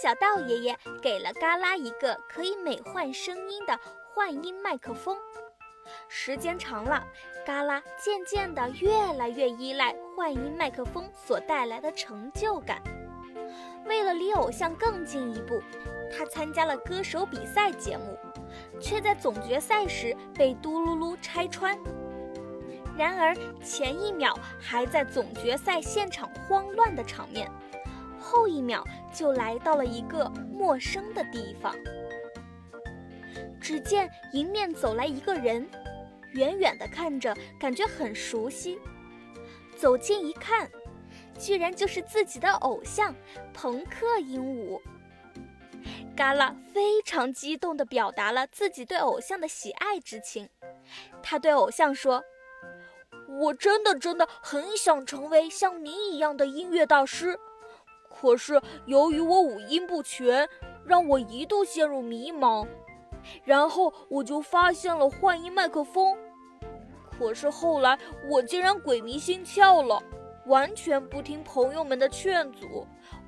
小道爷爷给了嘎啦一个可以美换声音的幻音麦克风。时间长了，嘎啦渐渐地越来越依赖幻音麦克风所带来的成就感。为了离偶像更进一步，他参加了歌手比赛节目，却在总决赛时被嘟噜噜拆穿。然而前一秒还在总决赛现场慌乱的场面，后一秒就来到了一个陌生的地方。只见迎面走来一个人，远远的看着感觉很熟悉，走近一看。居然就是自己的偶像朋克鹦鹉，嘎啦非常激动地表达了自己对偶像的喜爱之情。他对偶像说：“我真的真的很想成为像您一样的音乐大师，可是由于我五音不全，让我一度陷入迷茫。然后我就发现了幻音麦克风，可是后来我竟然鬼迷心窍了。”完全不听朋友们的劝阻，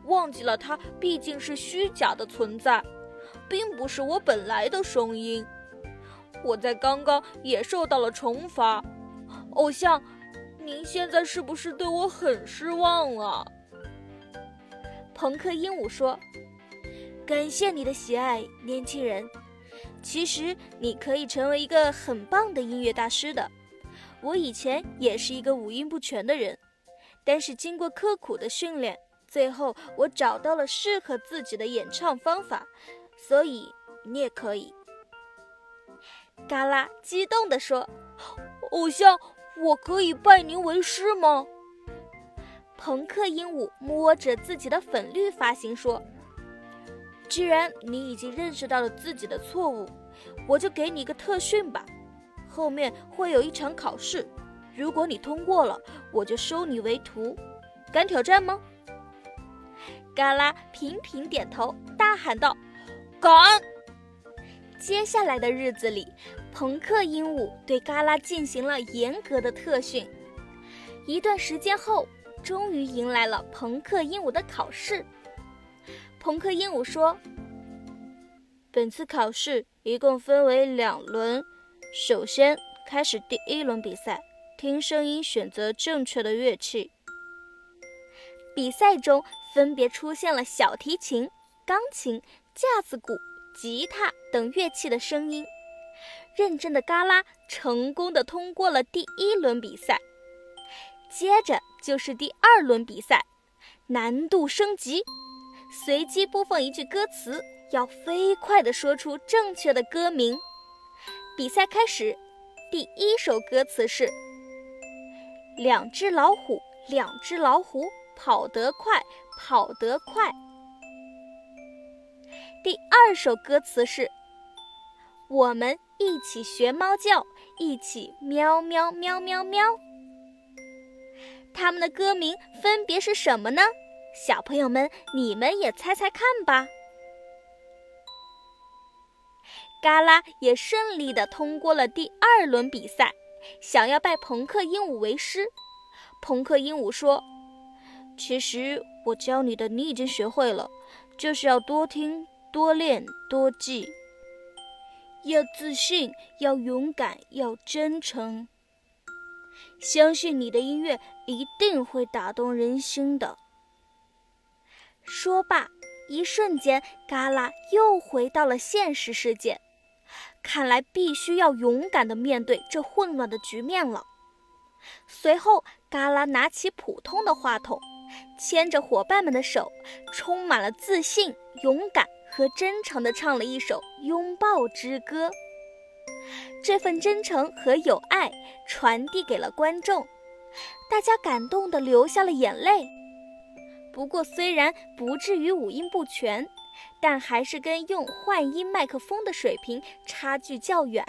忘记了它毕竟是虚假的存在，并不是我本来的声音。我在刚刚也受到了惩罚。偶像，您现在是不是对我很失望啊？朋克鹦鹉说：“感谢你的喜爱，年轻人。其实你可以成为一个很棒的音乐大师的。我以前也是一个五音不全的人。”但是经过刻苦的训练，最后我找到了适合自己的演唱方法，所以你也可以。嘎啦激动地说：“偶像，我可以拜您为师吗？”朋克鹦鹉摸着自己的粉绿发型说：“既然你已经认识到了自己的错误，我就给你一个特训吧。后面会有一场考试。”如果你通过了，我就收你为徒，敢挑战吗？嘎啦频频点头，大喊道：“敢！”接下来的日子里，朋克鹦鹉对嘎啦进行了严格的特训。一段时间后，终于迎来了朋克鹦鹉的考试。朋克鹦鹉说：“本次考试一共分为两轮，首先开始第一轮比赛。”听声音，选择正确的乐器。比赛中分别出现了小提琴、钢琴、架子鼓、吉他等乐器的声音。认真的嘎啦成功的通过了第一轮比赛。接着就是第二轮比赛，难度升级，随机播放一句歌词，要飞快的说出正确的歌名。比赛开始，第一首歌词是。两只老虎，两只老虎，跑得快，跑得快。第二首歌词是：我们一起学猫叫，一起喵喵喵喵喵。他们的歌名分别是什么呢？小朋友们，你们也猜猜看吧。嘎啦也顺利的通过了第二轮比赛。想要拜朋克鹦鹉为师，朋克鹦鹉说：“其实我教你的，你已经学会了，就是要多听、多练、多记，要自信，要勇敢，要真诚，相信你的音乐一定会打动人心的。”说罢，一瞬间，嘎啦又回到了现实世界。看来必须要勇敢地面对这混乱的局面了。随后，嘎啦拿起普通的话筒，牵着伙伴们的手，充满了自信、勇敢和真诚地唱了一首《拥抱之歌》。这份真诚和友爱传递给了观众，大家感动的流下了眼泪。不过，虽然不至于五音不全。但还是跟用幻音麦克风的水平差距较远。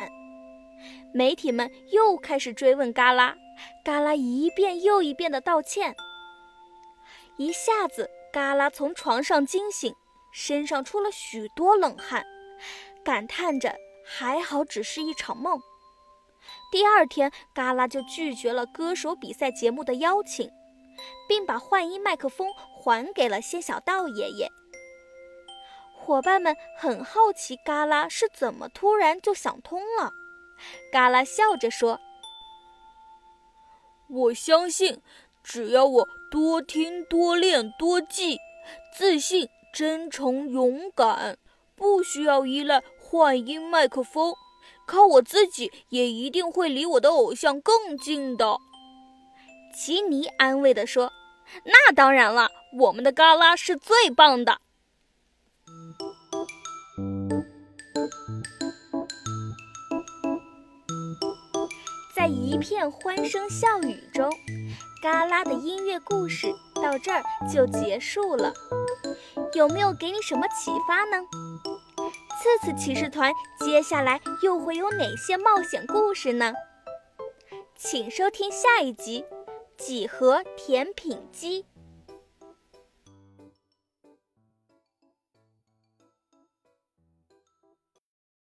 媒体们又开始追问嘎啦，嘎啦一遍又一遍的道歉。一下子，嘎啦从床上惊醒，身上出了许多冷汗，感叹着还好只是一场梦。第二天，嘎啦就拒绝了歌手比赛节目的邀请，并把幻音麦克风还给了仙小道爷爷。伙伴们很好奇，嘎啦是怎么突然就想通了。嘎啦笑着说：“我相信，只要我多听、多练、多记，自信、真诚、勇敢，不需要依赖幻音麦克风，靠我自己也一定会离我的偶像更近的。”奇尼安慰地说：“那当然了，我们的嘎啦是最棒的。”在一片欢声笑语中，嘎啦的音乐故事到这儿就结束了。有没有给你什么启发呢？次次骑士团接下来又会有哪些冒险故事呢？请收听下一集《几何甜品机》。